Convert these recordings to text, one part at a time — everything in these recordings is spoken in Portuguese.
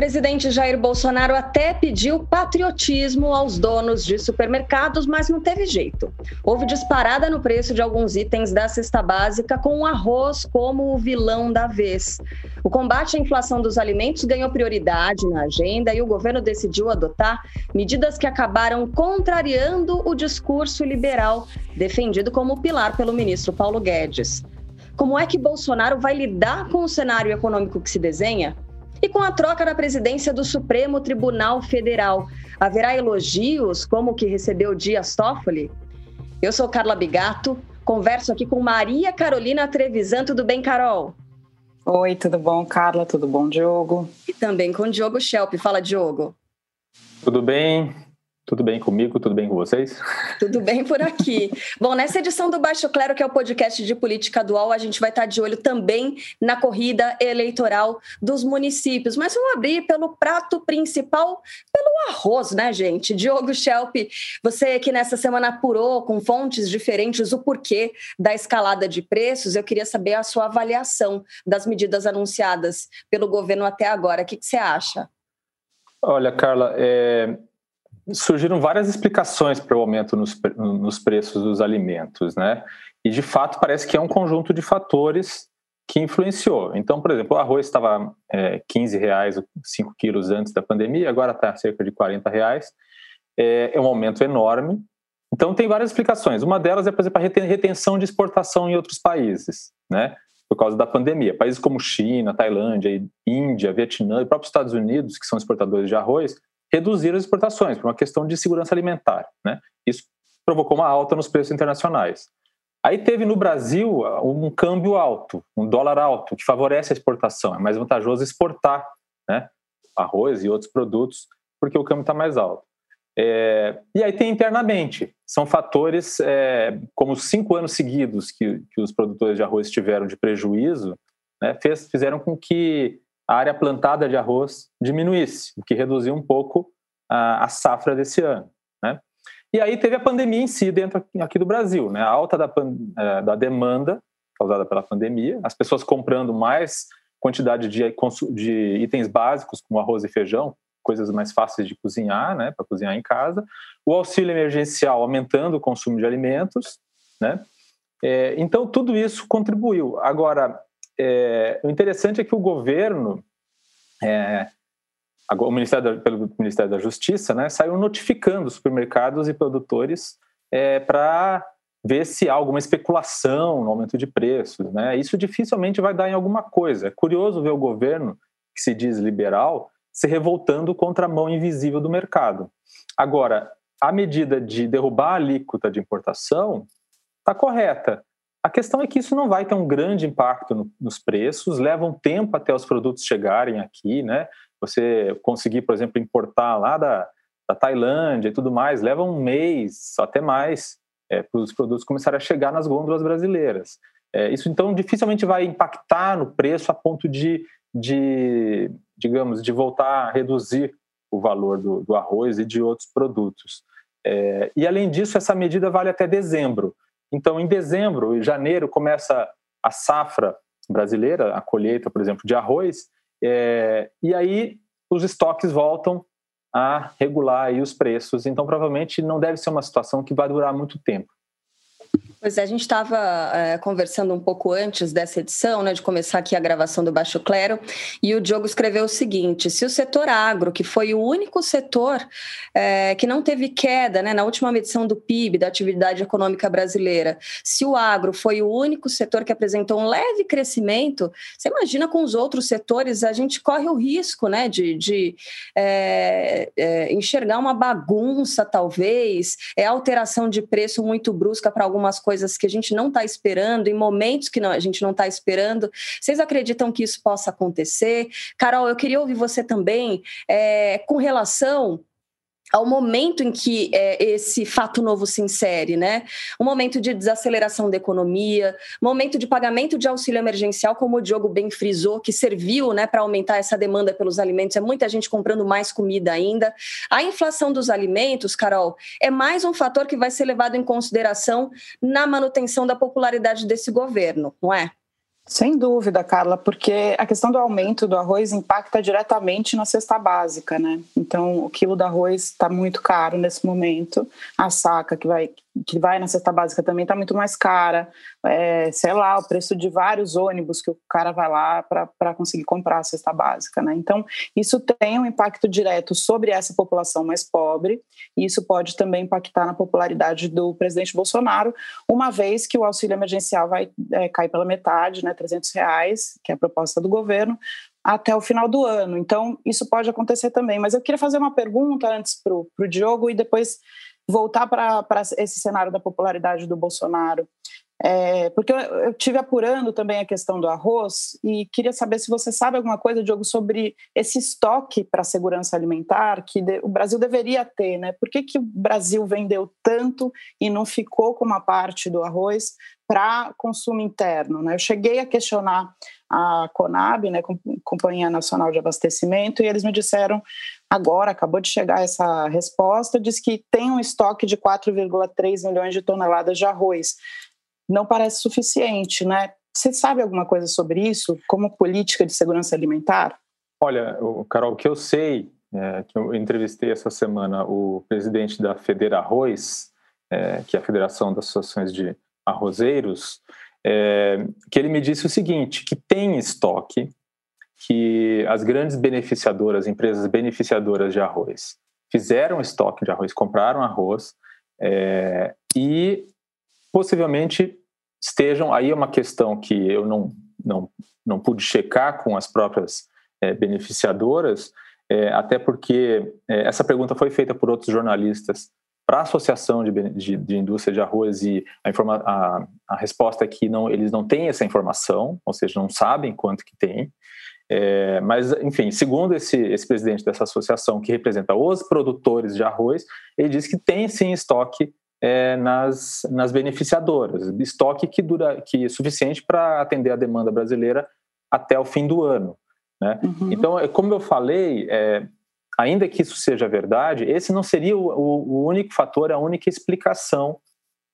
Presidente Jair Bolsonaro até pediu patriotismo aos donos de supermercados, mas não teve jeito. Houve disparada no preço de alguns itens da cesta básica, com o arroz como o vilão da vez. O combate à inflação dos alimentos ganhou prioridade na agenda e o governo decidiu adotar medidas que acabaram contrariando o discurso liberal defendido como pilar pelo ministro Paulo Guedes. Como é que Bolsonaro vai lidar com o cenário econômico que se desenha? E com a troca da presidência do Supremo Tribunal Federal, haverá elogios como o que recebeu Dias Toffoli? Eu sou Carla Bigato, converso aqui com Maria Carolina Trevisan. Tudo bem, Carol? Oi, tudo bom, Carla? Tudo bom, Diogo? E também com Diogo Schelp. Fala, Diogo. Tudo bem? Tudo bem comigo? Tudo bem com vocês? Tudo bem por aqui. Bom, nessa edição do Baixo Clero, que é o podcast de política dual, a gente vai estar de olho também na corrida eleitoral dos municípios. Mas vamos abrir pelo prato principal, pelo arroz, né, gente? Diogo Schelp, você que nessa semana apurou com fontes diferentes o porquê da escalada de preços, eu queria saber a sua avaliação das medidas anunciadas pelo governo até agora. O que, que você acha? Olha, Carla, é, surgiram várias explicações para o aumento nos, nos preços dos alimentos, né? E de fato parece que é um conjunto de fatores que influenciou. Então, por exemplo, o arroz estava é, 15 reais 5 quilos antes da pandemia, agora está cerca de 40 reais. É, é, um aumento enorme. Então, tem várias explicações. Uma delas é, por exemplo, a retenção de exportação em outros países, né? Por causa da pandemia. Países como China, Tailândia, Índia, Vietnã e próprios Estados Unidos, que são exportadores de arroz, reduziram as exportações por uma questão de segurança alimentar. Né? Isso provocou uma alta nos preços internacionais. Aí teve no Brasil um câmbio alto, um dólar alto, que favorece a exportação. É mais vantajoso exportar né? arroz e outros produtos, porque o câmbio está mais alto. É, e aí tem internamente, são fatores é, como os cinco anos seguidos que, que, os produtores de arroz tiveram de prejuízo, né, fez, fizeram com que a área plantada de arroz diminuísse, o que reduziu um pouco a, safra desse ano. Né? E aí teve a pandemia em si dentro aqui do Brasil, né? a alta da, é, da demanda causada pela pandemia, as pessoas comprando mais quantidade de, de itens básicos como arroz e feijão, coisas mais fáceis de cozinhar, né, para cozinhar em casa, o auxílio emergencial aumentando o consumo de alimentos, né, é, então tudo isso contribuiu. Agora, é, o interessante é que o governo, é, o Ministério da, pelo Ministério da Justiça, né, saiu notificando supermercados e produtores é, para ver se há alguma especulação no aumento de preços. Né? Isso dificilmente vai dar em alguma coisa. É curioso ver o governo, que se diz liberal, se revoltando contra a mão invisível do mercado. Agora, a medida de derrubar a alíquota de importação está correta, a questão é que isso não vai ter um grande impacto no, nos preços, leva um tempo até os produtos chegarem aqui, né? Você conseguir, por exemplo, importar lá da, da Tailândia e tudo mais, leva um mês, até mais, é, para os produtos começarem a chegar nas gôndolas brasileiras. É, isso, então, dificilmente vai impactar no preço a ponto de, de digamos, de voltar a reduzir o valor do, do arroz e de outros produtos. É, e, além disso, essa medida vale até dezembro. Então, em dezembro e janeiro começa a safra brasileira, a colheita, por exemplo, de arroz, é, e aí os estoques voltam a regular os preços. Então, provavelmente não deve ser uma situação que vai durar muito tempo. Pois é, a gente estava é, conversando um pouco antes dessa edição, né, de começar aqui a gravação do Baixo Clero, e o Diogo escreveu o seguinte: se o setor agro, que foi o único setor é, que não teve queda né, na última medição do PIB, da atividade econômica brasileira, se o agro foi o único setor que apresentou um leve crescimento, você imagina com os outros setores, a gente corre o risco né, de, de é, é enxergar uma bagunça, talvez, é alteração de preço muito brusca para algumas coisas que a gente não está esperando, em momentos que não, a gente não está esperando. Vocês acreditam que isso possa acontecer? Carol, eu queria ouvir você também é, com relação ao momento em que é, esse fato novo se insere, né? Um momento de desaceleração da economia, momento de pagamento de auxílio emergencial, como o Diogo bem frisou, que serviu né, para aumentar essa demanda pelos alimentos. É muita gente comprando mais comida ainda. A inflação dos alimentos, Carol, é mais um fator que vai ser levado em consideração na manutenção da popularidade desse governo, não é? Sem dúvida, Carla, porque a questão do aumento do arroz impacta diretamente na cesta básica, né? Então, o quilo do arroz está muito caro nesse momento. A saca que vai, que vai na cesta básica também está muito mais cara é, sei lá, o preço de vários ônibus que o cara vai lá para conseguir comprar a cesta básica. Né? Então, isso tem um impacto direto sobre essa população mais pobre, e isso pode também impactar na popularidade do presidente Bolsonaro, uma vez que o auxílio emergencial vai é, cair pela metade, né, 300 reais, que é a proposta do governo, até o final do ano. Então, isso pode acontecer também. Mas eu queria fazer uma pergunta antes para o Diogo e depois voltar para esse cenário da popularidade do Bolsonaro. É, porque eu, eu tive apurando também a questão do arroz e queria saber se você sabe alguma coisa, Diogo, sobre esse estoque para segurança alimentar que de, o Brasil deveria ter, né? Por que, que o Brasil vendeu tanto e não ficou com uma parte do arroz para consumo interno? Né? Eu cheguei a questionar a Conab, né, Companhia Nacional de Abastecimento, e eles me disseram agora, acabou de chegar essa resposta, diz que tem um estoque de 4,3 milhões de toneladas de arroz não parece suficiente, né? Você sabe alguma coisa sobre isso, como política de segurança alimentar? Olha, Carol, o que eu sei, é, que eu entrevistei essa semana o presidente da Federa Arroz, é, que é a Federação das Associações de Arrozeiros, é, que ele me disse o seguinte, que tem estoque, que as grandes beneficiadoras, empresas beneficiadoras de arroz, fizeram estoque de arroz, compraram arroz, é, e possivelmente estejam. Aí é uma questão que eu não, não, não pude checar com as próprias é, beneficiadoras, é, até porque é, essa pergunta foi feita por outros jornalistas para a Associação de, de, de, Indústria de Arroz e a, informa, a, a, resposta é que não, eles não têm essa informação, ou seja, não sabem quanto que tem. É, mas, enfim, segundo esse, esse presidente dessa associação que representa os produtores de arroz, ele diz que tem sim estoque é, nas, nas beneficiadoras, estoque que dura que é suficiente para atender a demanda brasileira até o fim do ano. Né? Uhum. Então, é, como eu falei, é, ainda que isso seja verdade, esse não seria o, o, único fator, a única explicação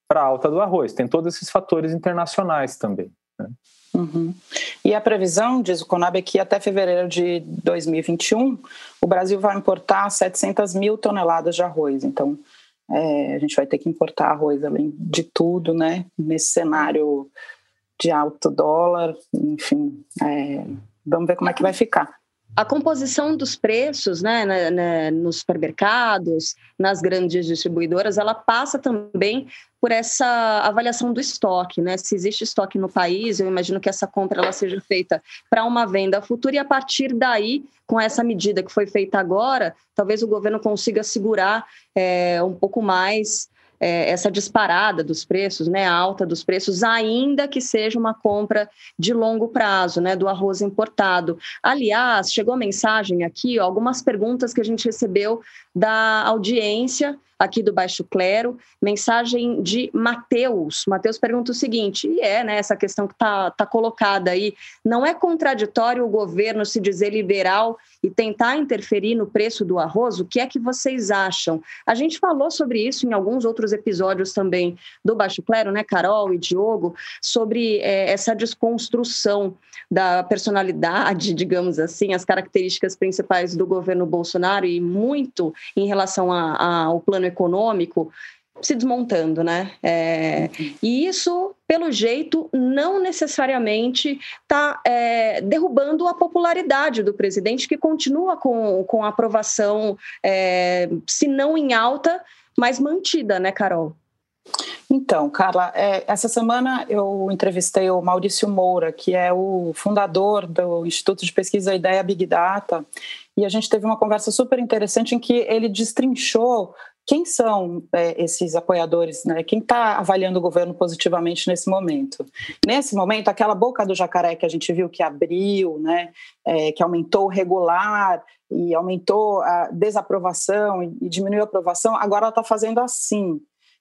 para a alta do arroz. Tem todos esses fatores internacionais também. Né? Uhum. E a previsão, diz o Conab, é que até fevereiro de 2021 o Brasil vai importar 700 mil toneladas de arroz. Então, é, a gente vai ter que importar arroz além de tudo, né? Nesse cenário de alto dólar, enfim, é, vamos ver como é que vai ficar a composição dos preços né, na, na, nos supermercados, nas grandes distribuidoras, ela passa também por essa avaliação do estoque, né? Se existe estoque no país, eu imagino que essa compra ela seja feita para uma venda futura e a partir daí, com essa medida que foi feita agora, talvez o governo consiga segurar é, um pouco mais é, essa disparada dos preços, né, alta dos preços, ainda que seja uma compra de longo prazo, né, do arroz importado. Aliás, chegou mensagem aqui, ó, algumas perguntas que a gente recebeu da audiência aqui do Baixo Clero, mensagem de Mateus. Mateus pergunta o seguinte, e é né, essa questão que está tá colocada aí, não é contraditório o governo se dizer liberal e tentar interferir no preço do arroz? O que é que vocês acham? A gente falou sobre isso em alguns outros episódios também do Baixo Clero, né, Carol e Diogo, sobre é, essa desconstrução da personalidade, digamos assim, as características principais do governo Bolsonaro e muito em relação ao plano econômico se desmontando, né? É, e isso, pelo jeito, não necessariamente está é, derrubando a popularidade do presidente, que continua com, com a aprovação, é, se não em alta, mas mantida, né, Carol? Então, Carla, é, essa semana eu entrevistei o Maurício Moura, que é o fundador do Instituto de Pesquisa Ideia Big Data, e a gente teve uma conversa super interessante em que ele destrinchou quem são é, esses apoiadores, né? Quem está avaliando o governo positivamente nesse momento? Nesse momento, aquela boca do jacaré que a gente viu que abriu, né? É, que aumentou regular e aumentou a desaprovação e diminuiu a aprovação, agora ela está fazendo assim.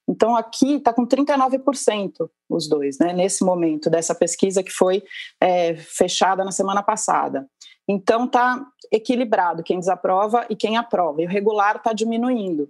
Então, aqui está com 39% os dois, né, nesse momento dessa pesquisa que foi é, fechada na semana passada. Então, está equilibrado quem desaprova e quem aprova, e o regular está diminuindo.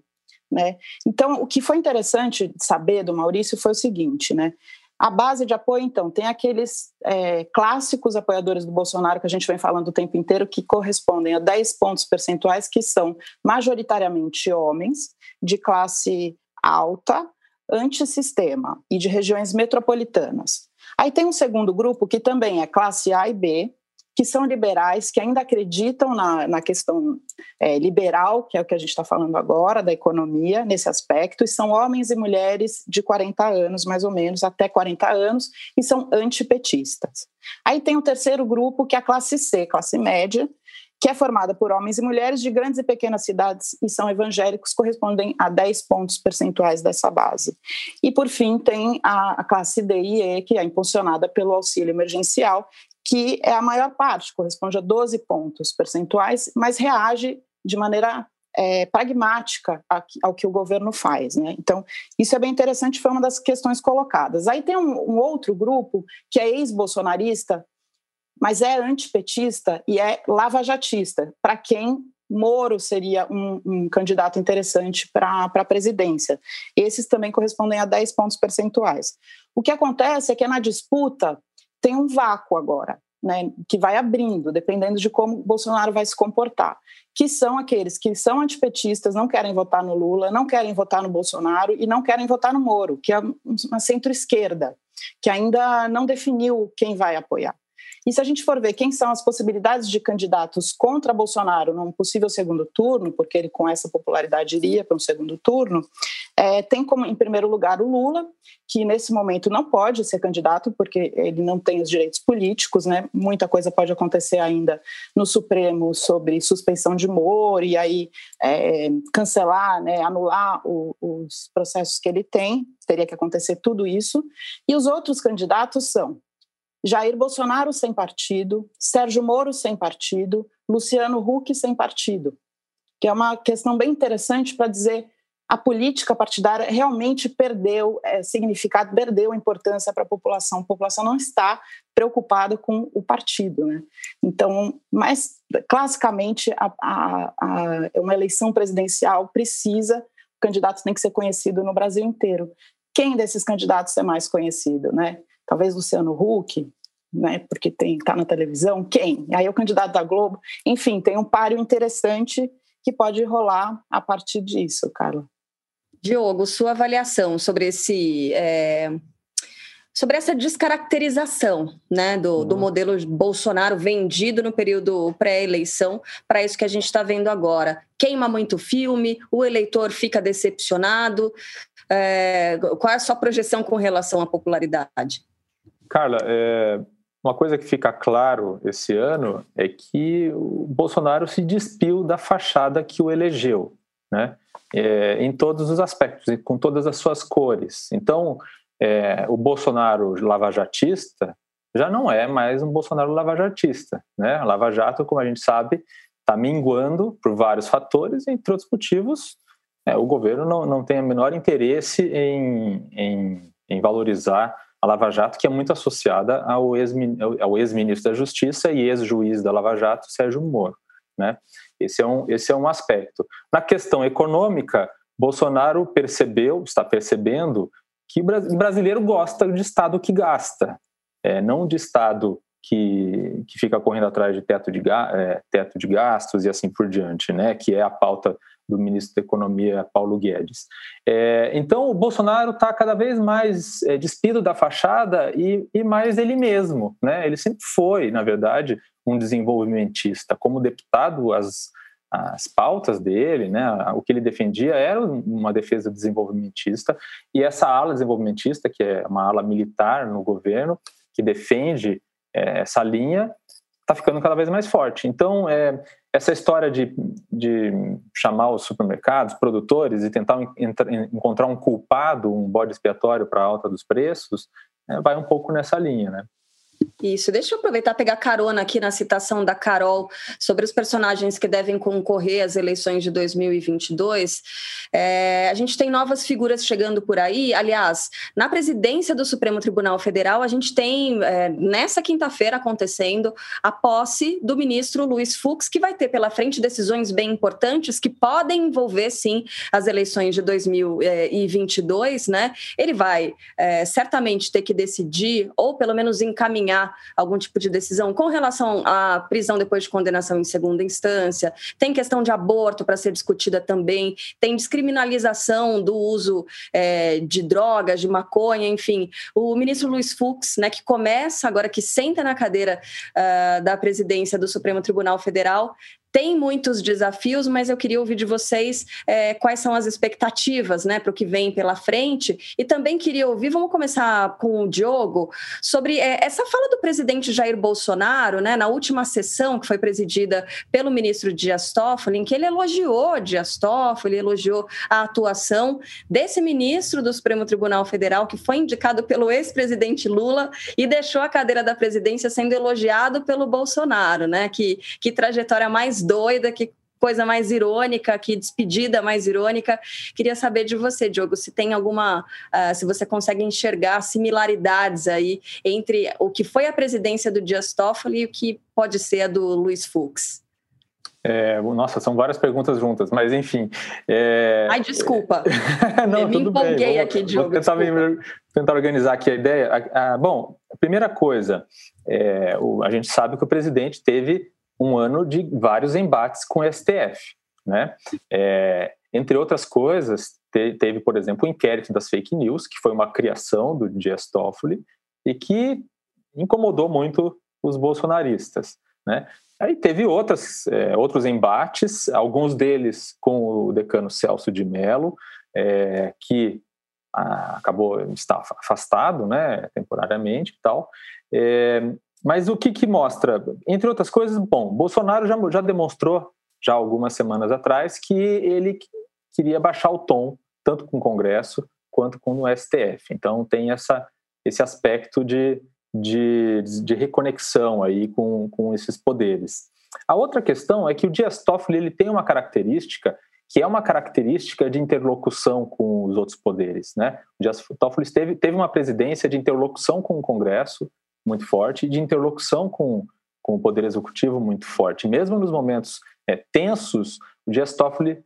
Né? Então, o que foi interessante saber do Maurício foi o seguinte, né? A base de apoio, então, tem aqueles é, clássicos apoiadores do Bolsonaro que a gente vem falando o tempo inteiro, que correspondem a 10 pontos percentuais, que são majoritariamente homens, de classe alta, antissistema e de regiões metropolitanas. Aí tem um segundo grupo que também é classe A e B, que são liberais, que ainda acreditam na, na questão é, liberal, que é o que a gente está falando agora, da economia, nesse aspecto, e são homens e mulheres de 40 anos, mais ou menos, até 40 anos, e são antipetistas. Aí tem o um terceiro grupo, que é a classe C, classe média, que é formada por homens e mulheres de grandes e pequenas cidades e são evangélicos, correspondem a 10 pontos percentuais dessa base. E, por fim, tem a, classe D e E, que é impulsionada pelo auxílio emergencial, que é a maior parte, corresponde a 12 pontos percentuais, mas reage de maneira é, pragmática ao que o governo faz. Né? Então, isso é bem interessante, foi uma das questões colocadas. Aí tem um, um outro grupo que é ex-bolsonarista, mas é antipetista e é lavajatista, para quem Moro seria um, um candidato interessante para a presidência. Esses também correspondem a 10 pontos percentuais. O que acontece é que na disputa tem um vácuo agora, né, que vai abrindo, dependendo de como Bolsonaro vai se comportar, que são aqueles que são antipetistas, não querem votar no Lula, não querem votar no Bolsonaro e não querem votar no Moro, que é uma centro-esquerda, que ainda não definiu quem vai apoiar. E se a gente for ver quem são as possibilidades de candidatos contra Bolsonaro num possível segundo turno, porque ele com essa popularidade iria para um segundo turno, é, tem como, em primeiro lugar, o Lula, que nesse momento não pode ser candidato, porque ele não tem os direitos políticos, né? Muita coisa pode acontecer ainda no Supremo sobre suspensão de Moro e aí é, cancelar, né, anular o, os processos que ele tem, teria que acontecer tudo isso. E os outros candidatos são Jair Bolsonaro sem partido, Sérgio Moro sem partido, Luciano Huck sem partido, que é uma questão bem interessante para dizer a política partidária realmente perdeu é, significado, perdeu importância para a população. A população não está preocupada com o partido, né? Então, mas classicamente a, a, a, uma eleição presidencial precisa, o candidato tem que ser conhecido no Brasil inteiro. Quem desses candidatos é mais conhecido, né? Talvez Luciano Huck, né, porque tem tá na televisão, quem? Aí é o candidato da Globo. Enfim, tem um páreo interessante que pode rolar a partir disso, Carla. Diogo, sua avaliação sobre esse é, sobre essa descaracterização né, do, do uhum. modelo Bolsonaro vendido no período pré-eleição para isso que a gente está vendo agora. Queima muito filme, o eleitor fica decepcionado. É, qual é a sua projeção com relação à popularidade? Carla, é, uma coisa que fica claro esse ano é que o Bolsonaro se despiu da fachada que o elegeu, né? É, em todos os aspectos, com todas as suas cores. Então, é, o Bolsonaro lavajatista já não é mais um Bolsonaro lavajatista. Né? A Lava Jato, como a gente sabe, está minguando por vários fatores, entre outros motivos, é, o governo não, não tem o menor interesse em, em, em valorizar a Lava Jato, que é muito associada ao ex-ministro da Justiça e ex-juiz da Lava Jato, Sérgio Moro. Né? Esse, é um, esse é um aspecto. Na questão econômica, Bolsonaro percebeu, está percebendo, que o brasileiro gosta de Estado que gasta, é, não de Estado que, que fica correndo atrás de teto de, é, teto de gastos e assim por diante, né? que é a pauta do ministro da Economia, Paulo Guedes. É, então, o Bolsonaro está cada vez mais é, despido da fachada e, e, mais ele mesmo. Né? Ele sempre foi, na verdade, um desenvolvimentista. Como deputado, as, as pautas dele, né, o que ele defendia era uma defesa desenvolvimentista, e essa ala desenvolvimentista, que é uma ala militar no governo, que defende é, essa linha, está ficando cada vez mais forte. Então, é, essa história de, de chamar os supermercados, produtores e tentar encontrar um culpado, um bode expiatório para a alta dos preços, é, vai um pouco nessa linha, né? Isso, deixa eu aproveitar pegar carona aqui na citação da Carol sobre os personagens que devem concorrer às eleições de 2022. É, a gente tem novas figuras chegando por aí. Aliás, na presidência do Supremo Tribunal Federal, a gente tem é, nessa quinta-feira acontecendo a posse do ministro Luiz Fux, que vai ter pela frente decisões bem importantes que podem envolver, sim, as eleições de 2022. Né? Ele vai é, certamente ter que decidir, ou pelo menos encaminhar algum tipo de decisão com relação à prisão depois de condenação em segunda instância, tem questão de aborto para ser discutida também, tem descriminalização do uso é, de drogas, de maconha, enfim. O ministro Luiz Fux, né, que começa agora, que senta na cadeira uh, da presidência do Supremo Tribunal Federal, tem muitos desafios, mas eu queria ouvir de vocês é, quais são as expectativas né, para o que vem pela frente. E também queria ouvir, vamos começar com o Diogo, sobre é, essa fala do presidente Jair Bolsonaro, né, na última sessão que foi presidida pelo ministro Dias Toffoli, em que ele elogiou Dias Toffoli, elogiou a atuação desse ministro do Supremo Tribunal Federal, que foi indicado pelo ex-presidente Lula e deixou a cadeira da presidência sendo elogiado pelo Bolsonaro, né? Que, que trajetória mais doida, que coisa mais irônica, que despedida mais irônica. Queria saber de você, Diogo, se tem alguma, uh, se você consegue enxergar similaridades aí entre o que foi a presidência do Dias Toffoli e o que pode ser a do Luiz Fux. É, nossa, são várias perguntas juntas, mas enfim. É... Ai, desculpa. Não, Eu me empolguei bem. aqui, Diogo. Vou tentar, me, tentar organizar aqui a ideia. Ah, bom, a primeira coisa, é, o, a gente sabe que o presidente teve um ano de vários embates com o STF. Né? É, entre outras coisas, te, teve, por exemplo, o inquérito das fake news, que foi uma criação do Dias Toffoli e que incomodou muito os bolsonaristas. Né? Aí teve outras, é, outros embates, alguns deles com o decano Celso de Mello, é, que a, acabou está afastado, né, temporariamente e tal. É, mas o que, que mostra? Entre outras coisas, bom, Bolsonaro já, já demonstrou, já algumas semanas atrás, que ele queria baixar o tom, tanto com o Congresso quanto com o STF. Então tem essa, esse aspecto de, de, de reconexão aí com, com esses poderes. A outra questão é que o Dias Toffoli ele tem uma característica que é uma característica de interlocução com os outros poderes. Né? O Dias Toffoli teve, teve uma presidência de interlocução com o Congresso, muito forte de interlocução com, com o Poder Executivo muito forte. Mesmo nos momentos é, tensos, o Dias Toffoli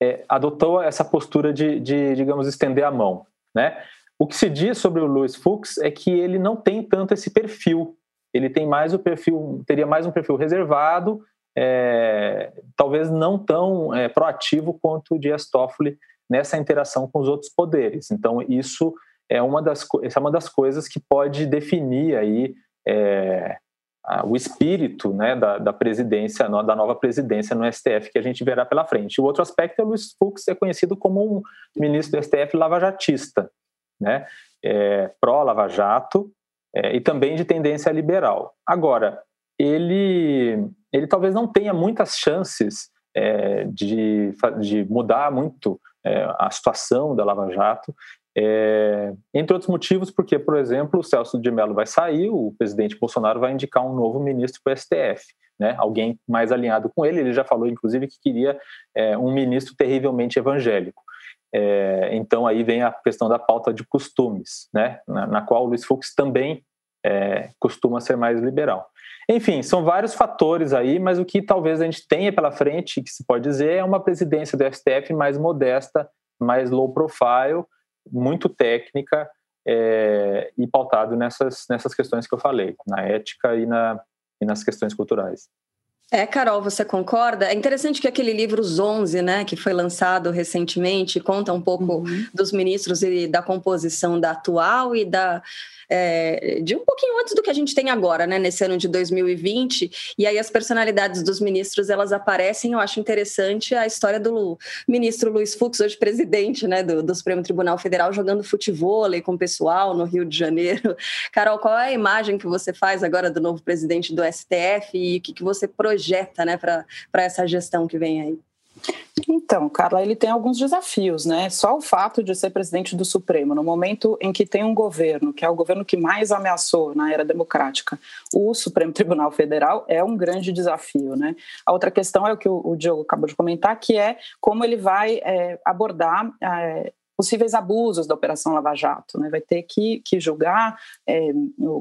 é, adotou essa postura de, de, digamos, estender a mão. Né? O que se diz sobre o Luiz Fux é que ele não tem tanto esse perfil. Ele tem mais o perfil, teria mais um perfil reservado, é, talvez não tão é, proativo quanto o Dias Toffoli nessa interação com os outros poderes. Então, isso é uma das, essa é uma das coisas que pode definir aí é, o espírito né, da, da, presidência, da nova presidência no STF que a gente verá pela frente. O outro aspecto é o Luiz Fux é conhecido como um ministro do STF lavajatista, né, é, pró-lava jato é, e também de tendência liberal. Agora, ele, ele talvez não tenha muitas chances é, de, de mudar muito é, a situação da Lava Jato, é, entre outros motivos, porque, por exemplo, o Celso de Mello vai sair, o presidente Bolsonaro vai indicar um novo ministro para o STF, né? alguém mais alinhado com ele. Ele já falou, inclusive, que queria é, um ministro terrivelmente evangélico. É, então, aí vem a questão da pauta de costumes, né? na, na qual o Luiz Fux também é, costuma ser mais liberal. Enfim, são vários fatores aí, mas o que talvez a gente tenha pela frente, que se pode dizer, é uma presidência do STF mais modesta, mais low profile, muito técnica é, e pautado nessas, nessas questões que eu falei, na ética e, na, e nas questões culturais. É, Carol, você concorda? É interessante que aquele livro Os 11, né, que foi lançado recentemente, conta um pouco uhum. dos ministros e da composição da atual e da é, de um pouquinho antes do que a gente tem agora, né, nesse ano de 2020. E aí as personalidades dos ministros elas aparecem. Eu acho interessante a história do ministro Luiz Fux, hoje presidente, né, do, do Supremo Tribunal Federal, jogando futebol com o pessoal no Rio de Janeiro. Carol, qual é a imagem que você faz agora do novo presidente do STF e o que, que você projeta projeta né, para essa gestão que vem aí? Então, Carla, ele tem alguns desafios, né? Só o fato de ser presidente do Supremo, no momento em que tem um governo, que é o governo que mais ameaçou na era democrática, o Supremo Tribunal Federal, é um grande desafio, né? A outra questão é o que o, Diogo acabou de comentar, que é como ele vai é, abordar é, possíveis abusos da Operação Lava Jato. Né? Vai ter que, que julgar é,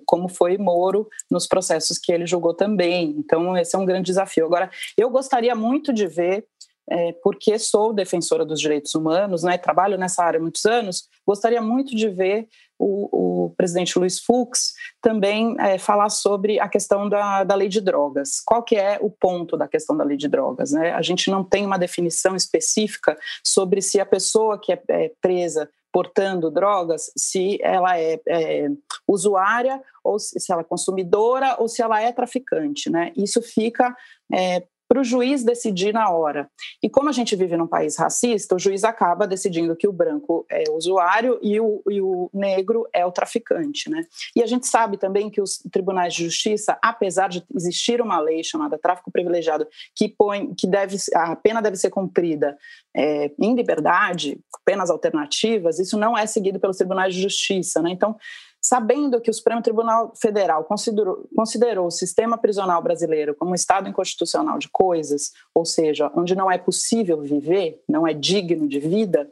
como foi Moro nos processos que ele julgou também. Então, esse é um grande desafio. Agora, eu gostaria muito de ver é, porque sou defensora dos direitos humanos, né, trabalho nessa área há muitos anos, gostaria muito de ver o, o presidente Luiz Fux também é, falar sobre a questão da, da lei de drogas. Qual que é o ponto da questão da lei de drogas? Né? A gente não tem uma definição específica sobre se a pessoa que é, é presa portando drogas, se ela é, é, usuária ou se ela é consumidora ou se ela é traficante, né? Isso fica é, para o juiz decidir na hora. E como a gente vive num país racista, o juiz acaba decidindo que o branco é o usuário e o, e o negro é o traficante. Né? E a gente sabe também que os tribunais de justiça, apesar de existir uma lei chamada tráfico privilegiado, que põe que deve, a pena deve ser cumprida é, em liberdade, penas alternativas, isso não é seguido pelos tribunais de justiça. Né? Então, sabendo que o Supremo Tribunal Federal considerou, considerou o sistema prisional brasileiro como um estado inconstitucional de coisas, ou seja, onde não é possível viver, não é digno de vida,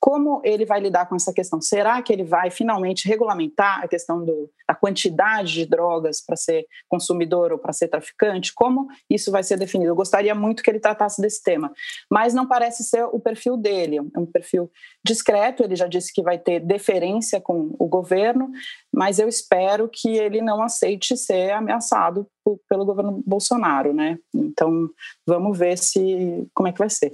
como ele vai lidar com essa questão? Será que ele vai finalmente regulamentar a questão do, da quantidade de drogas para ser consumidor ou para ser traficante? Como isso vai ser definido? Eu gostaria muito que ele tratasse desse tema, mas não parece ser o perfil dele. É um perfil discreto. Ele já disse que vai ter deferência com o governo, mas eu espero que ele não aceite ser ameaçado pelo governo Bolsonaro, né? Então, vamos ver se como é que vai ser.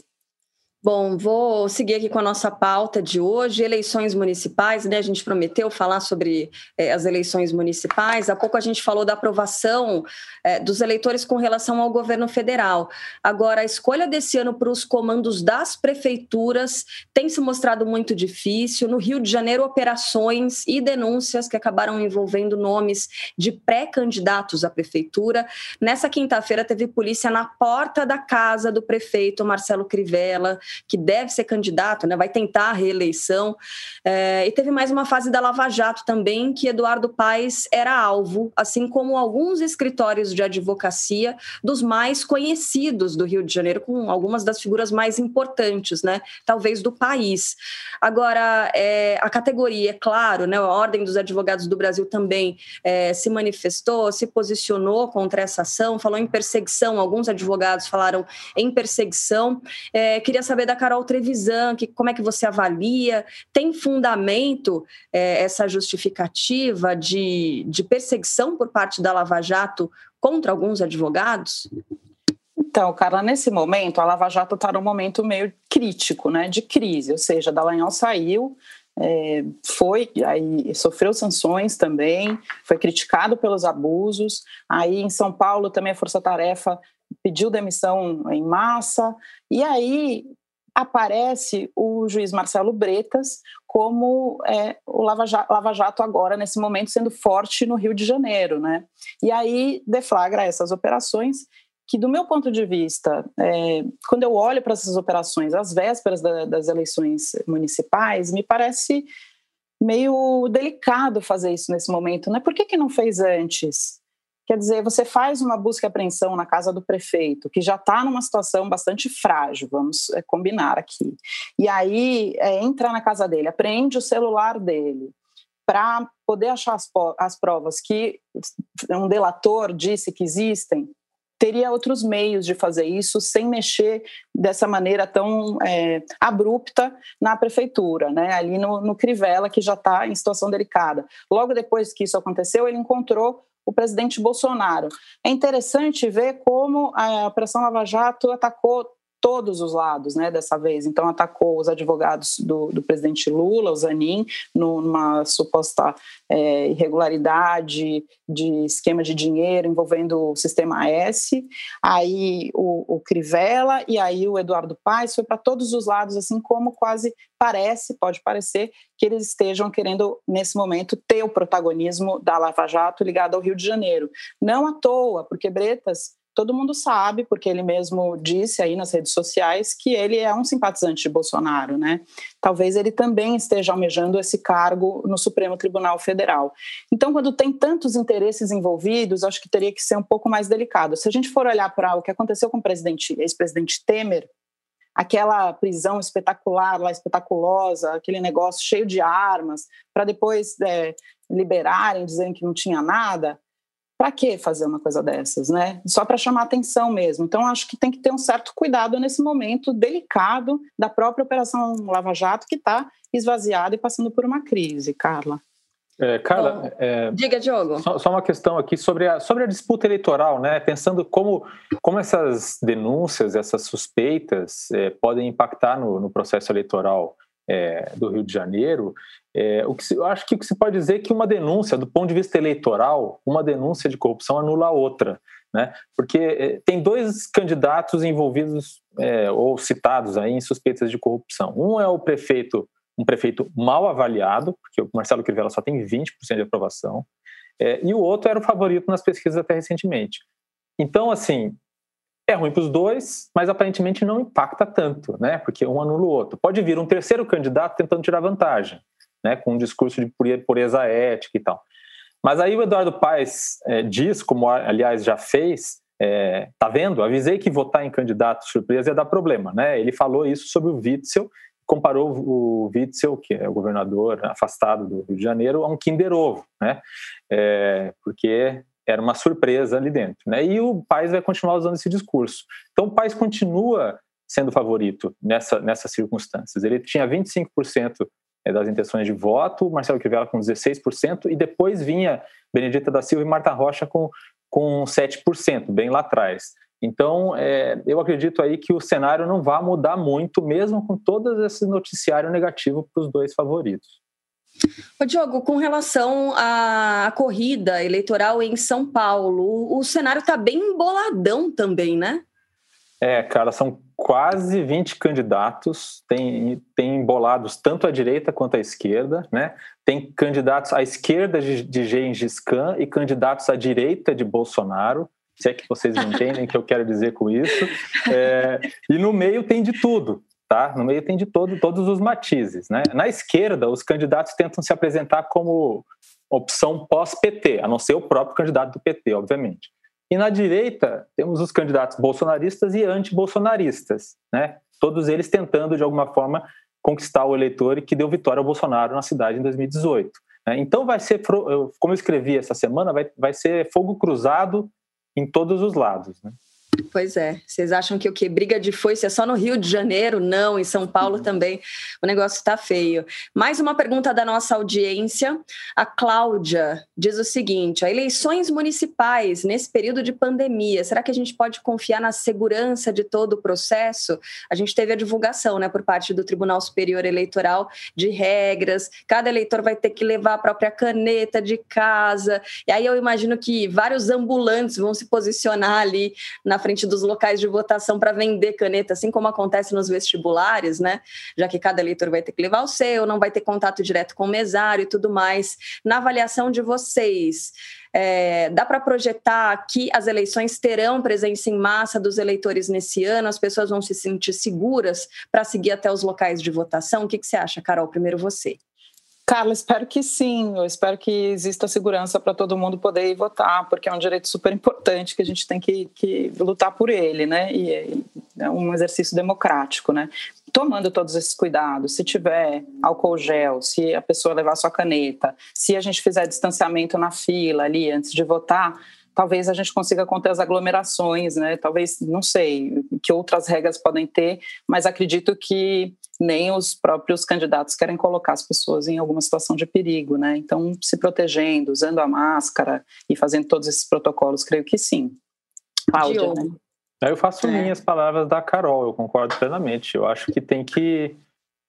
Bom, vou seguir aqui com a nossa pauta de hoje, eleições municipais, né? A gente prometeu falar sobre é, as eleições municipais. Há pouco a gente falou da aprovação é, dos eleitores com relação ao governo federal. Agora, a escolha desse ano para os comandos das prefeituras tem se mostrado muito difícil. No Rio de Janeiro, operações e denúncias que acabaram envolvendo nomes de pré-candidatos à prefeitura. Nessa quinta-feira, teve polícia na porta da casa do prefeito Marcelo Crivella que deve ser candidato, né, vai tentar a reeleição. É, e teve mais uma fase da Lava Jato também, que Eduardo Paes era alvo, assim como alguns escritórios de advocacia dos mais conhecidos do Rio de Janeiro, com algumas das figuras mais importantes, né, talvez do país. Agora, é, a categoria, é claro, né, a Ordem dos Advogados do Brasil também é, se manifestou, se posicionou contra essa ação, falou em perseguição, alguns advogados falaram em perseguição. É, queria saber saber da Carol Trevisan, que, como é que você avalia? Tem fundamento é, essa justificativa de, de perseguição por parte da Lava Jato contra alguns advogados? Então, Carla, nesse momento, a Lava Jato está num momento meio crítico, né, de crise, ou seja, Dallagnol saiu, é, foi aí sofreu sanções também, foi criticado pelos abusos. Aí em São Paulo também a Força Tarefa pediu demissão em massa. E aí aparece o juiz Marcelo Bretas como é, o Lava Jato, Lava Jato, agora, nesse momento, sendo forte no Rio de Janeiro. Né? E aí deflagra essas operações que, do meu ponto de vista, é, quando eu olho para essas operações às vésperas da, das eleições municipais, me parece meio delicado fazer isso nesse momento. Né? Por que, que não fez antes? Quer dizer, você faz uma busca e apreensão na casa do prefeito, que já está numa situação bastante frágil, vamos é, combinar aqui. E aí é, entra na casa dele, apreende o celular dele, para poder achar as, as provas que um delator disse que existem, teria outros meios de fazer isso sem mexer dessa maneira tão é, abrupta na prefeitura, né? ali no, no Crivella, que já está em situação delicada. Logo depois que isso aconteceu, ele encontrou o presidente Bolsonaro. É interessante ver como a Operação Lava Jato atacou todos os lados, né, dessa vez. Então, atacou os advogados do, do presidente Lula, o Zanin, numa suposta é, irregularidade de esquema de dinheiro envolvendo o sistema S, aí o, o Crivella e aí o Eduardo Paes, foi para todos os lados, assim como quase parece, pode parecer, que eles estejam querendo, nesse momento, ter o protagonismo da Lava Jato ligado ao Rio de Janeiro. Não à toa, porque Bretas todo mundo sabe, porque ele mesmo disse aí nas redes sociais que ele é um simpatizante de Bolsonaro, né? Talvez ele também esteja almejando esse cargo no Supremo Tribunal Federal. Então, quando tem tantos interesses envolvidos, acho que teria que ser um pouco mais delicado. Se a gente for olhar para o que aconteceu com o presidente, ex-presidente Temer, aquela prisão espetacular, lá espetaculosa, aquele negócio cheio de armas, para depois é, liberarem, dizendo que não tinha nada, para que fazer uma coisa dessas, né? Só para chamar atenção mesmo. Então, acho que tem que ter um certo cuidado nesse momento delicado da própria Operação Lava Jato, que está esvaziada e passando por uma crise, Carla. É, Carla, é, diga, Diogo. Só, só, uma questão aqui sobre a, sobre a disputa eleitoral, né? Pensando como, como essas denúncias, essas suspeitas é, podem impactar no, no processo eleitoral é, do Rio de Janeiro, é, o que se, eu acho que o que se pode dizer é que uma denúncia, do ponto de vista eleitoral, uma denúncia de corrupção anula a outra, né? Porque é, tem dois candidatos envolvidos é, ou citados aí em suspeitas de corrupção. Um é o prefeito, um prefeito mal avaliado, porque o Marcelo Crivella só tem 20% de aprovação, é, e o outro era o favorito nas pesquisas até recentemente. Então, assim, é ruim para os dois, mas aparentemente não impacta tanto, né? Porque um anula o outro. Pode vir um terceiro candidato tentando tirar vantagem né, com um discurso de pureza ética e tal. Mas aí o Eduardo Paes é, diz, como aliás já fez, é, tá vendo? Avisei que votar em candidato surpresa ia dar problema, né? Ele falou isso sobre o Witzel, comparou o Witzel, que é o governador afastado do Rio de Janeiro, a um Kinder Ovo, né? É, porque era uma surpresa ali dentro, né? E o Paes vai continuar usando esse discurso. Então o Paes continua sendo favorito nessa, nessas circunstâncias. Ele tinha 25% é, das intenções de voto, Marcelo Crivella com 16%, e depois vinha Benedita da Silva e Marta Rocha com, com 7%, bem lá atrás. Então, é, eu acredito aí que o cenário não vai mudar muito, mesmo com todo esse noticiário negativo para os dois favoritos. Ô, Diogo, com relação à corrida eleitoral em São Paulo, o cenário está bem emboladão também, né? É, cara, são quase 20 candidatos, tem, tem embolados tanto à direita quanto à esquerda, né? Tem candidatos à esquerda de, de Gengis Khan e candidatos à direita de Bolsonaro, se é que vocês entendem o que eu quero dizer com isso. É, e no meio tem de tudo, tá? No meio tem de todo, todos os matizes, né? Na esquerda, os candidatos tentam se apresentar como opção pós-PT, a não ser o próprio candidato do PT, obviamente. E na direita, temos os candidatos bolsonaristas e anti-bolsonaristas, né? todos eles tentando, de alguma forma, conquistar o eleitor que deu vitória ao Bolsonaro na cidade em 2018. Né? Então, vai ser, como eu escrevi essa semana, vai, vai ser fogo cruzado em todos os lados. Né? Pois é. Vocês acham que o que? Briga de foice é só no Rio de Janeiro? Não, em São Paulo uhum. também. O negócio está feio. Mais uma pergunta da nossa audiência. A Cláudia diz o seguinte: eleições municipais nesse período de pandemia, será que a gente pode confiar na segurança de todo o processo? A gente teve a divulgação, né, por parte do Tribunal Superior Eleitoral de regras. Cada eleitor vai ter que levar a própria caneta de casa. E aí eu imagino que vários ambulantes vão se posicionar ali na frente dos locais de votação para vender caneta, assim como acontece nos vestibulares, né? Já que cada eleitor vai ter que levar o seu, não vai ter contato direto com o mesário e tudo mais. Na avaliação de vocês, é, dá para projetar que as eleições terão presença em massa dos eleitores nesse ano? As pessoas vão se sentir seguras para seguir até os locais de votação? O que, que você acha, Carol? Primeiro você. Carla, espero que sim. Eu espero que exista segurança para todo mundo poder ir votar, porque é um direito super importante que a gente tem que, que lutar por ele, né? E é um exercício democrático, né? Tomando todos esses cuidados, se tiver álcool gel, se a pessoa levar sua caneta, se a gente fizer distanciamento na fila ali antes de votar, talvez a gente consiga conter as aglomerações, né? Talvez, não sei, que outras regras podem ter, mas acredito que nem os próprios candidatos querem colocar as pessoas em alguma situação de perigo, né? Então, se protegendo, usando a máscara e fazendo todos esses protocolos, creio que sim. Cláudia, né? Eu faço é. minhas palavras da Carol, eu concordo plenamente. Eu acho que tem que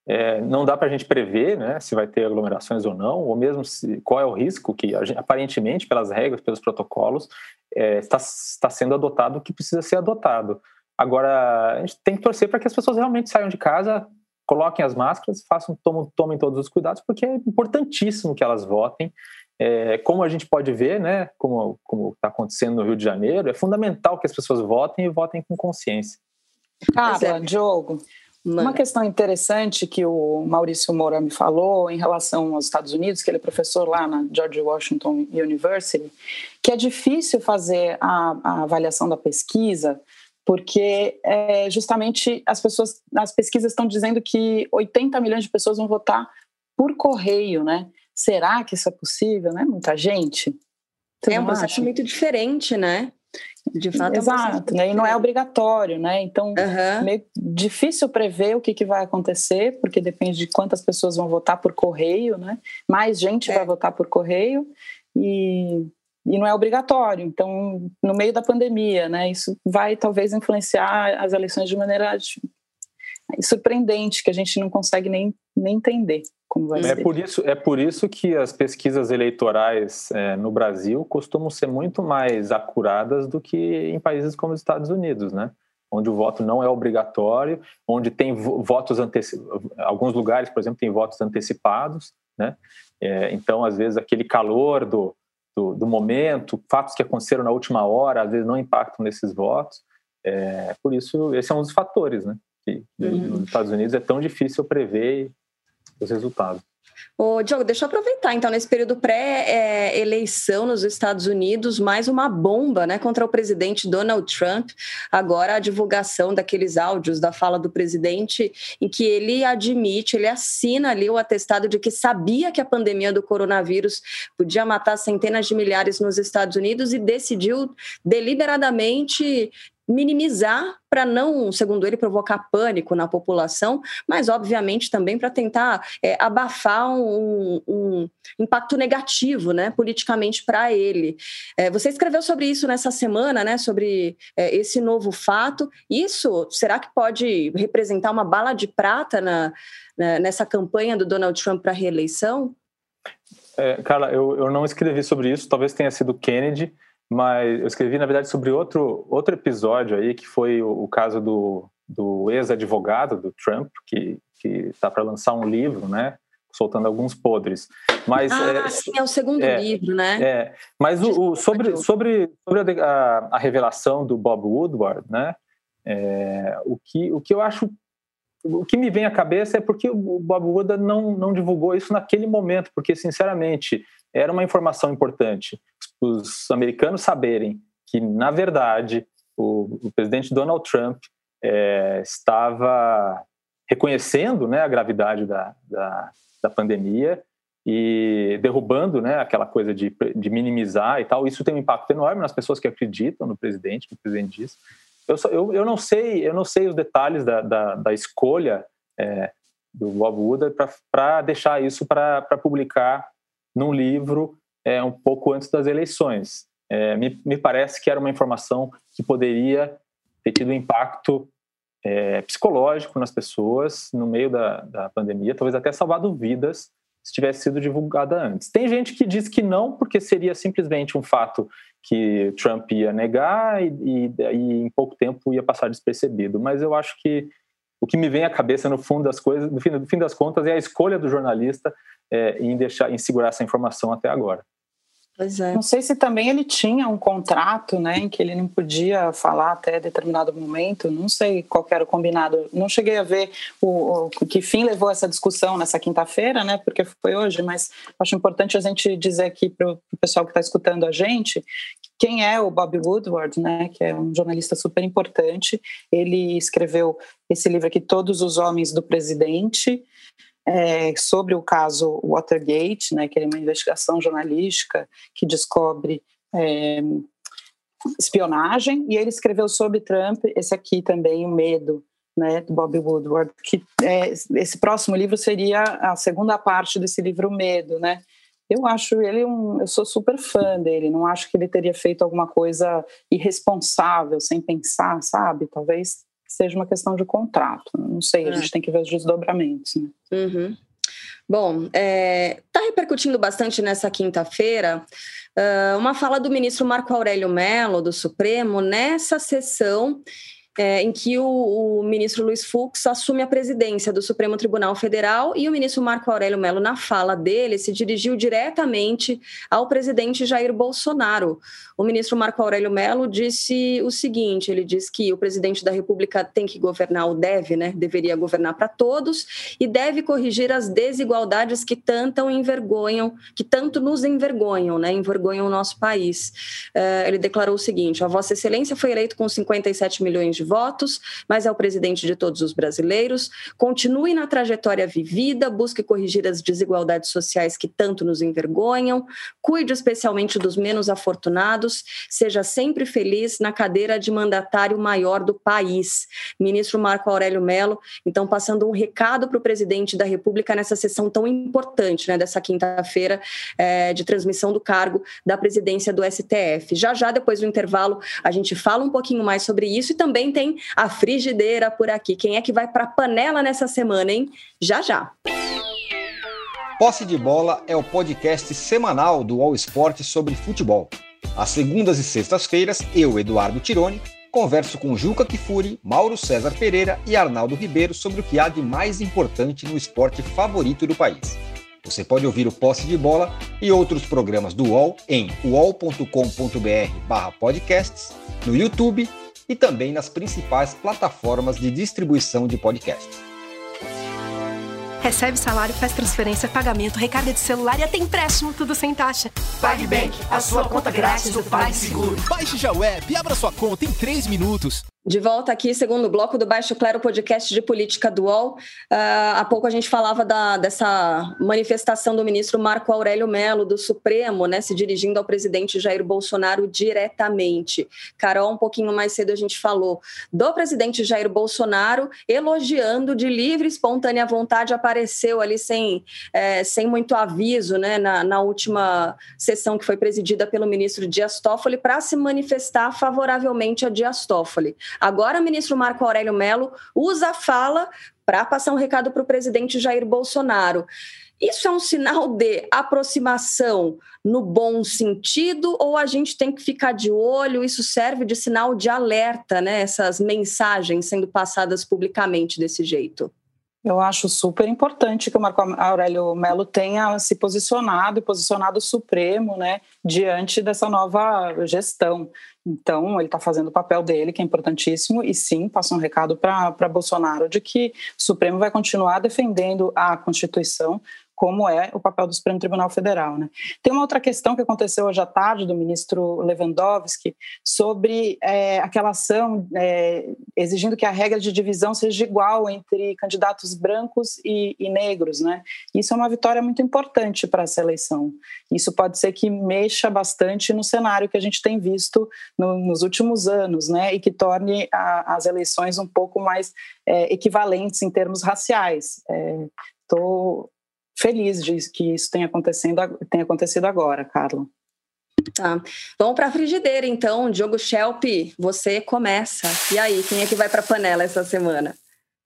é, não dá para a gente prever né, se vai ter aglomerações ou não, ou mesmo se, qual é o risco que, aparentemente, pelas regras, pelos protocolos, é, está, está sendo adotado o que precisa ser adotado. Agora, a gente tem que torcer para que as pessoas realmente saiam de casa, coloquem as máscaras, façam, tomem, tomem todos os cuidados, porque é importantíssimo que elas votem. é, como a gente pode ver, né, como está acontecendo no Rio de Janeiro, é fundamental que as pessoas votem e votem com consciência. Carla, é. Uma questão interessante que o Maurício Moura me falou em relação aos Estados Unidos, que ele é professor lá na George Washington University, que é difícil fazer a, a avaliação da pesquisa porque é, justamente as pessoas, as pesquisas estão dizendo que 80 milhões de pessoas vão votar por correio, né? Será que isso é possível, né? Muita gente. Você é um processo muito diferente, né? De fato, Exato, é né? e não é obrigatório, né? Então, uhum. meio difícil prever o que, que vai acontecer, porque depende de quantas pessoas vão votar por correio, né? Mais gente é. vai votar por correio e, e não é obrigatório. Então, no meio da pandemia, né? Isso vai talvez influenciar as eleições de maneira surpreendente, que a gente não consegue nem, nem entender como vai é ser. Por isso, é por isso que as pesquisas eleitorais é, no Brasil costumam ser muito mais acuradas do que em países como os Estados Unidos, né? onde o voto não é obrigatório, onde tem votos antecipados, alguns lugares, por exemplo, tem votos antecipados, né? É, então, às vezes, aquele calor do, do, do, momento, fatos que aconteceram na última hora, às vezes não impactam nesses votos. É, por isso, esse é um dos fatores, né? Que uhum. nos Estados Unidos é tão difícil prever os resultados. Ô, Diogo, deixa eu aproveitar, então, nesse período pré-eleição nos Estados Unidos, mais uma bomba né, contra o presidente Donald Trump. Agora, a divulgação daqueles áudios da fala do presidente, em que ele admite, ele assina ali o atestado de que sabia que a pandemia do coronavírus podia matar centenas de milhares nos Estados Unidos e decidiu deliberadamente minimizar para não, segundo ele, provocar pânico na população, mas obviamente também para tentar é, abafar um, um, impacto negativo, né, politicamente para ele. É, você escreveu sobre isso nessa semana, né, sobre é, esse novo fato. Isso será que pode representar uma bala de prata na, na nessa campanha do Donald Trump para reeleição? É, Carla, eu, eu não escrevi sobre isso. Talvez tenha sido Kennedy mas eu escrevi, na verdade, sobre outro, outro episódio aí, que foi o, o caso do, do ex-advogado do Trump, que está para lançar um livro, né? Soltando alguns podres. Mas, ah, é, sim, é o segundo é, livro, né? É, mas o, o sobre, sobre, sobre a, a, revelação do Bob Woodward, né? É, o, que, o que eu acho o que me vem à cabeça é porque o Bob Woodward não, não divulgou isso naquele momento, porque, sinceramente, era uma informação importante. Os americanos saberem que, na verdade, o, o presidente Donald Trump é, estava reconhecendo né, a gravidade da, da, da, pandemia e derrubando né, aquela coisa de, de minimizar e tal. Isso tem um impacto enorme nas pessoas que acreditam no presidente, no presidente diz. Eu, só, eu, eu, não sei, eu não sei os detalhes da, da, da escolha é, do Bob Woodward para deixar isso para publicar num livro é, um pouco antes das eleições. É, me, me, parece que era uma informação que poderia ter tido impacto é, psicológico nas pessoas no meio da, da pandemia, talvez até salvado vidas se tivesse sido divulgada antes. Tem gente que diz que não, porque seria simplesmente um fato que Trump ia negar e, e, e, em pouco tempo ia passar despercebido. Mas eu acho que o que me vem à cabeça no fundo das coisas, no fim, no fim das contas, é a escolha do jornalista é, em deixar, em segurar essa informação até agora. Pois é. Não sei se também ele tinha um contrato, né, em que ele não podia falar até determinado momento. Não sei qual era o combinado. Não cheguei a ver o, o que fim levou essa discussão nessa quinta-feira, né, porque foi hoje. Mas acho importante a gente dizer aqui para o pessoal que está escutando a gente quem é o Bob Woodward, né, que é um jornalista super importante. Ele escreveu esse livro aqui, Todos os Homens do Presidente é, sobre o caso Watergate, né, que é uma investigação jornalística que descobre é, espionagem, e ele escreveu sobre Trump, esse aqui também, O Medo, né, do Bob Woodward, que é, esse próximo livro seria a segunda parte desse livro O Medo, né, eu acho ele um. Eu sou super fã dele. Não acho que ele teria feito alguma coisa irresponsável, sem pensar, sabe? Talvez seja uma questão de contrato. Não sei, a é. gente tem que ver os desdobramentos. Né? Uhum. Bom, está é, tá repercutindo bastante nessa quinta-feira uh, uma fala do ministro Marco Aurélio Mello, do Supremo, nessa sessão é, em que o, o, ministro Luiz Fux assume a presidência do Supremo Tribunal Federal e o ministro Marco Aurélio Mello, na fala dele, se dirigiu diretamente ao presidente Jair Bolsonaro. O ministro Marco Aurélio Mello disse o seguinte: ele diz que o presidente da República tem que governar, ou deve, né? Deveria governar para todos e deve corrigir as desigualdades que tanto envergonham, que tanto nos envergonham, né? Envergonham o nosso país. Uh, ele declarou o seguinte: a Vossa Excelência foi eleito com 57 milhões de votos, mas é o presidente de todos os brasileiros. Continue na trajetória vivida, busque corrigir as desigualdades sociais que tanto nos envergonham, cuide especialmente dos menos afortunados, seja sempre feliz na cadeira de mandatário maior do país. Ministro Marco Aurélio Mello, então, passando um recado para o presidente da República nessa sessão tão importante, né, dessa quinta-feira, é, de transmissão do cargo da presidência do STF. Já já, depois do intervalo, a gente fala um pouquinho mais sobre isso e também tem a frigideira por aqui. Quem é que vai para panela nessa semana, hein? Já já. Posse de Bola é o podcast semanal do All Sport sobre futebol. Às segundas e sextas-feiras, eu, Eduardo Tironi, converso com Juca Kifuri, Mauro César Pereira e Arnaldo Ribeiro sobre o que há de mais importante no esporte favorito do país. Você pode ouvir o Posse de Bola e outros programas do UOL em uol.com.br/podcasts, no YouTube e também nas principais plataformas de distribuição de podcasts. Recebe salário, faz transferência, pagamento, recarga de celular e até empréstimo, tudo sem taxa. PagBank, a sua conta grátis do PagSeguro. Baixe já o app e abra sua conta em 3 minutos. De volta aqui, segundo bloco do Baixo Clero Podcast de Política Dual. Uh, há pouco a gente falava da, dessa manifestação do ministro Marco Aurélio Melo, do Supremo, né, se dirigindo ao presidente Jair Bolsonaro diretamente. Carol, um pouquinho mais cedo a gente falou do presidente Jair Bolsonaro elogiando de livre e espontânea vontade, apareceu ali sem, é, sem muito aviso né, na, na última sessão que foi presidida pelo ministro Dias Toffoli para se manifestar favoravelmente a Dias Toffoli. Agora, o ministro Marco Aurélio Mello usa a fala para passar um recado para o presidente Jair Bolsonaro. Isso é um sinal de aproximação no bom sentido ou a gente tem que ficar de olho? Isso serve de sinal de alerta, né? Essas mensagens sendo passadas publicamente desse jeito. Eu acho super importante que o Marco Aurélio Melo tenha se posicionado e posicionado Supremo né, diante dessa nova gestão. Então, ele está fazendo o papel dele, que é importantíssimo, e sim, passa um recado para Bolsonaro de que o Supremo vai continuar defendendo a Constituição, como é o papel do Supremo Tribunal Federal. Né? Tem uma outra questão que aconteceu hoje à tarde do ministro Lewandowski sobre é, aquela ação é, exigindo que a regra de divisão seja igual entre candidatos brancos e, e negros. Né? Isso é uma vitória muito importante para essa eleição. Isso pode ser que mexa bastante no cenário que a gente tem visto no, nos últimos anos né? e que torne a, as eleições um pouco mais é, equivalentes em termos raciais. Estou é, feliz de que isso tenha, acontecendo, tenha acontecido agora, Carla. Tá. Vamos para a frigideira, então. Diogo Schelp, você começa. E aí, quem é que vai para a panela essa semana?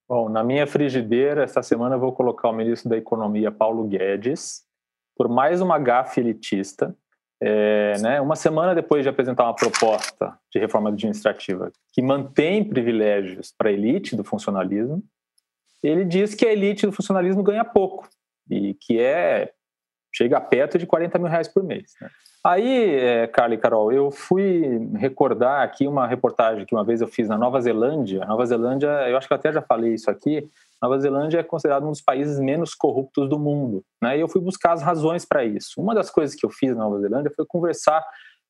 Bom, na minha frigideira, essa semana eu vou colocar o ministro da Economia, Paulo Guedes, por mais uma gafe elitista. É, né, uma semana depois de apresentar uma proposta de reforma administrativa que mantém privilégios para a elite do funcionalismo, ele diz que a elite do funcionalismo ganha pouco e que é chega perto de 40 mil reais por mês. Né? Aí, é, Carla e Carol, eu fui recordar aqui uma reportagem que uma vez eu fiz na Nova Zelândia. Nova Zelândia, eu acho que eu até já falei isso aqui. Nova Zelândia é considerado um dos países menos corruptos do mundo, né? E eu fui buscar as razões para isso. Uma das coisas que eu fiz na Nova Zelândia foi conversar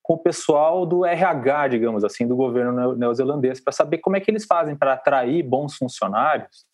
com o pessoal do RH, digamos assim, do governo neozelandês, para saber como é que eles fazem para atrair bons funcionários,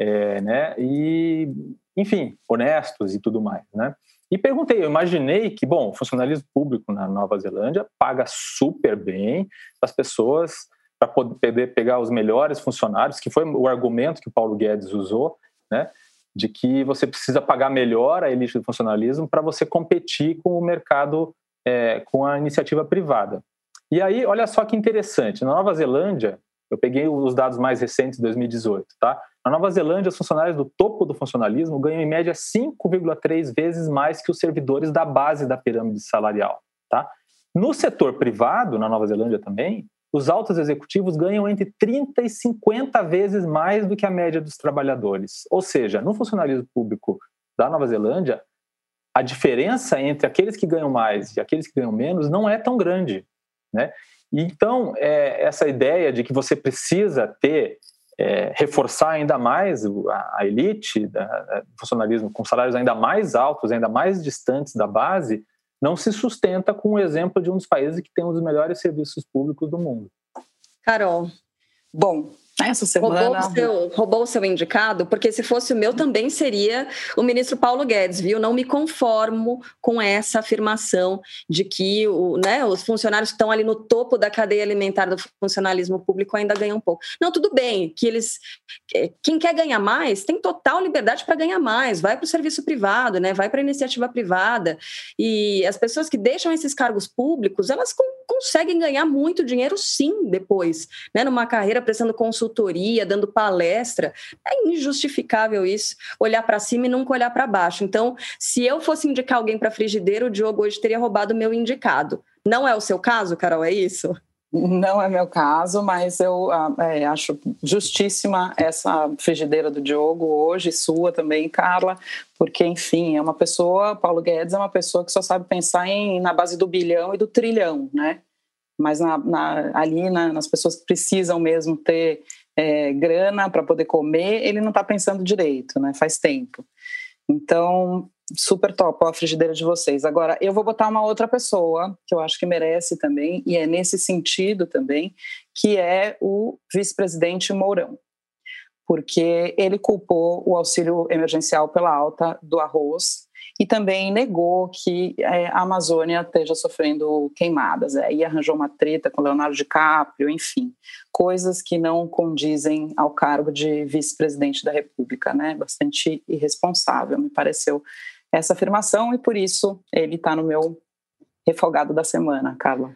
é, né? E enfim, honestos e tudo mais, né? E perguntei, eu imaginei que, bom, o funcionalismo público na Nova Zelândia paga super bem as pessoas para poder pegar os melhores funcionários, que foi o argumento que o Paulo Guedes usou, né? De que você precisa pagar melhor a elite do funcionalismo para você competir com o mercado, é, com a iniciativa privada. E aí, olha só que interessante, na Nova Zelândia, eu peguei os dados mais recentes de 2018, tá? Na Nova Zelândia, os funcionários do topo do funcionalismo ganham em média 5,3 vezes mais que os servidores da base da pirâmide salarial. Tá? No setor privado, na Nova Zelândia também, os altos executivos ganham entre 30 e 50 vezes mais do que a média dos trabalhadores. Ou seja, no funcionalismo público da Nova Zelândia, a diferença entre aqueles que ganham mais e aqueles que ganham menos não é tão grande. Né? Então, é, essa ideia de que você precisa ter, é, reforçar ainda mais a, a elite do funcionalismo com salários ainda mais altos, ainda mais distantes da base, não se sustenta com o exemplo de um dos países que tem um dos melhores serviços públicos do mundo. Carol. Bom, essa semana. Roubou o, seu, roubou o seu indicado, porque se fosse o meu também seria o ministro Paulo Guedes, viu? Não me conformo com essa afirmação de que o, né, os funcionários que estão ali no topo da cadeia alimentar do funcionalismo público ainda ganham um pouco. Não, tudo bem, que eles. Quem quer ganhar mais tem total liberdade para ganhar mais, vai para o serviço privado, né? Vai para a iniciativa privada. E as pessoas que deixam esses cargos públicos, elas conseguem ganhar muito dinheiro sim depois, né? Numa carreira prestando consulta consultoria, dando palestra. É injustificável isso, olhar para cima e nunca olhar para baixo. Então, se eu fosse indicar alguém para frigideira, o Diogo hoje teria roubado o meu indicado. Não é o seu caso, Carol, é isso? Não é meu caso, mas eu ah, é, acho justíssima essa frigideira do Diogo hoje, sua também, Carla, porque, enfim, é uma pessoa, Paulo Guedes é uma pessoa que só sabe pensar em, na base do bilhão e do trilhão, né? Mas na, na, ali na, nas pessoas que precisam mesmo ter é, grana para poder comer, ele não está pensando direito, né? Faz tempo. Então, super top a frigideira de vocês. Agora, eu vou botar uma outra pessoa que eu acho que merece também, e é nesse sentido também, que é o vice-presidente Mourão. Porque ele culpou o auxílio emergencial pela alta do arroz e também negou que é, a Amazônia esteja sofrendo queimadas. É, e arranjou uma treta com Leonardo DiCaprio, enfim, coisas que não condizem ao cargo de vice-presidente da República, né? Bastante irresponsável, me pareceu essa afirmação, e por isso ele está no meu refogado da semana, Carla.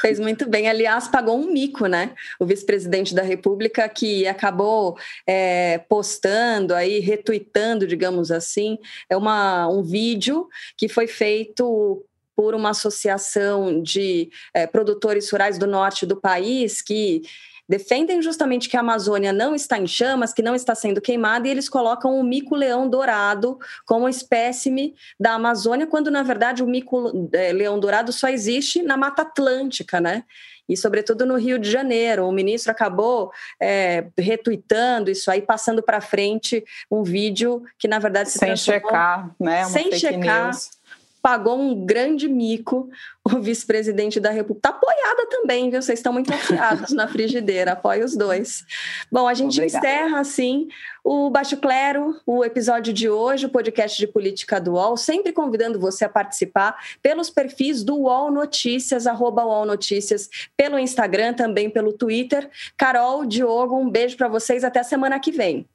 Fez muito bem. Aliás, pagou um mico, né? O vice-presidente da República que acabou é, postando aí, retuitando, digamos assim, é uma, um vídeo que foi feito por uma associação de é, produtores rurais do norte do país que defendem justamente que a Amazônia não está em chamas, que não está sendo queimada, e eles colocam o mico-leão dourado como espécime da Amazônia, quando na verdade o mico-leão dourado só existe na Mata Atlântica, né? e, sobretudo, no Rio de Janeiro. O ministro acabou é, retuitando isso aí, passando para frente um vídeo que, na verdade, se Sem checar, né? Uma sem checar. News pagou um grande mico o vice-presidente da República. Está apoiada também, viu? Vocês estão muito afiados na frigideira, apoia os dois. Bom, a gente Obrigada. encerra assim o Baixo Clero, o episódio de hoje, o podcast de política do UOL, sempre convidando você a participar pelos perfis do UOL Notícias, arroba UOL Notícias, pelo Instagram, também pelo Twitter. Carol, Diogo, um beijo para vocês, até a semana que vem.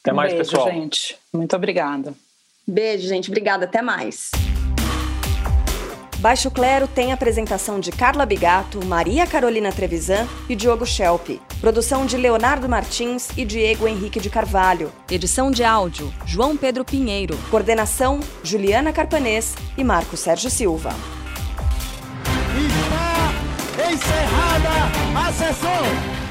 Até mais, um beijo, pessoal. gente. Muito obrigada. Beijo, gente. Obrigada. Até mais. Baixo Clero tem apresentação de Carla Bigato, Maria Carolina Trevisan e Diogo Schelp. Produção de Leonardo Martins e Diego Henrique de Carvalho. Edição de áudio, João Pedro Pinheiro. Coordenação, Juliana Carpanês e Marco Sérgio Silva. Está encerrada a sessão!